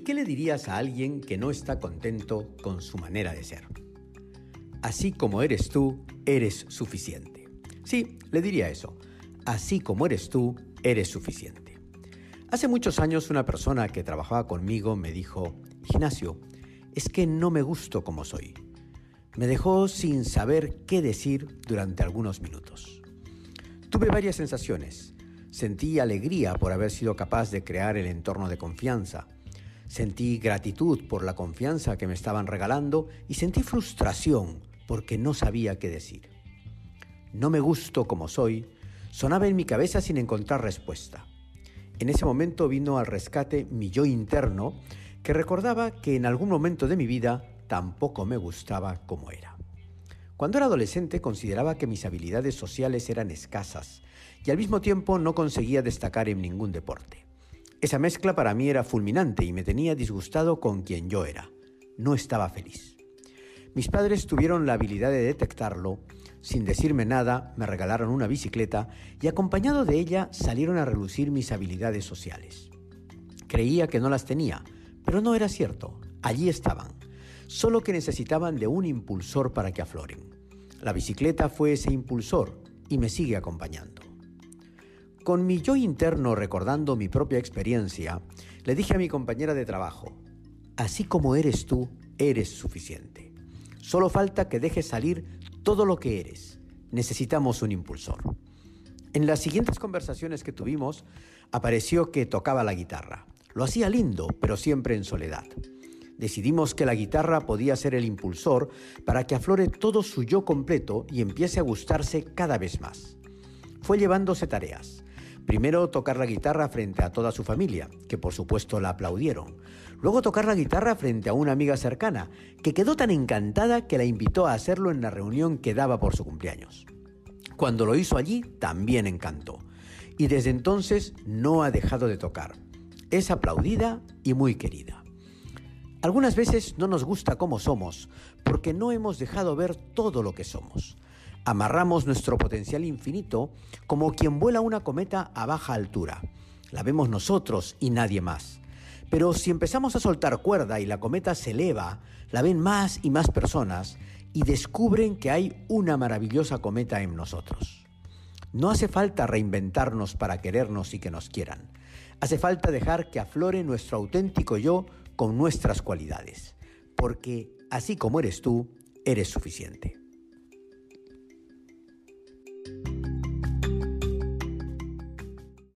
¿Y qué le dirías a alguien que no está contento con su manera de ser? Así como eres tú, eres suficiente. Sí, le diría eso. Así como eres tú, eres suficiente. Hace muchos años una persona que trabajaba conmigo me dijo, Ignacio, es que no me gusto como soy. Me dejó sin saber qué decir durante algunos minutos. Tuve varias sensaciones. Sentí alegría por haber sido capaz de crear el entorno de confianza Sentí gratitud por la confianza que me estaban regalando y sentí frustración porque no sabía qué decir. No me gusto como soy, sonaba en mi cabeza sin encontrar respuesta. En ese momento vino al rescate mi yo interno que recordaba que en algún momento de mi vida tampoco me gustaba como era. Cuando era adolescente consideraba que mis habilidades sociales eran escasas y al mismo tiempo no conseguía destacar en ningún deporte. Esa mezcla para mí era fulminante y me tenía disgustado con quien yo era. No estaba feliz. Mis padres tuvieron la habilidad de detectarlo, sin decirme nada me regalaron una bicicleta y acompañado de ella salieron a relucir mis habilidades sociales. Creía que no las tenía, pero no era cierto, allí estaban, solo que necesitaban de un impulsor para que afloren. La bicicleta fue ese impulsor y me sigue acompañando. Con mi yo interno recordando mi propia experiencia, le dije a mi compañera de trabajo, así como eres tú, eres suficiente. Solo falta que dejes salir todo lo que eres. Necesitamos un impulsor. En las siguientes conversaciones que tuvimos, apareció que tocaba la guitarra. Lo hacía lindo, pero siempre en soledad. Decidimos que la guitarra podía ser el impulsor para que aflore todo su yo completo y empiece a gustarse cada vez más. Fue llevándose tareas, Primero tocar la guitarra frente a toda su familia, que por supuesto la aplaudieron. Luego tocar la guitarra frente a una amiga cercana, que quedó tan encantada que la invitó a hacerlo en la reunión que daba por su cumpleaños. Cuando lo hizo allí, también encantó. Y desde entonces no ha dejado de tocar. Es aplaudida y muy querida. Algunas veces no nos gusta cómo somos, porque no hemos dejado ver todo lo que somos. Amarramos nuestro potencial infinito como quien vuela una cometa a baja altura. La vemos nosotros y nadie más. Pero si empezamos a soltar cuerda y la cometa se eleva, la ven más y más personas y descubren que hay una maravillosa cometa en nosotros. No hace falta reinventarnos para querernos y que nos quieran. Hace falta dejar que aflore nuestro auténtico yo con nuestras cualidades. Porque así como eres tú, eres suficiente.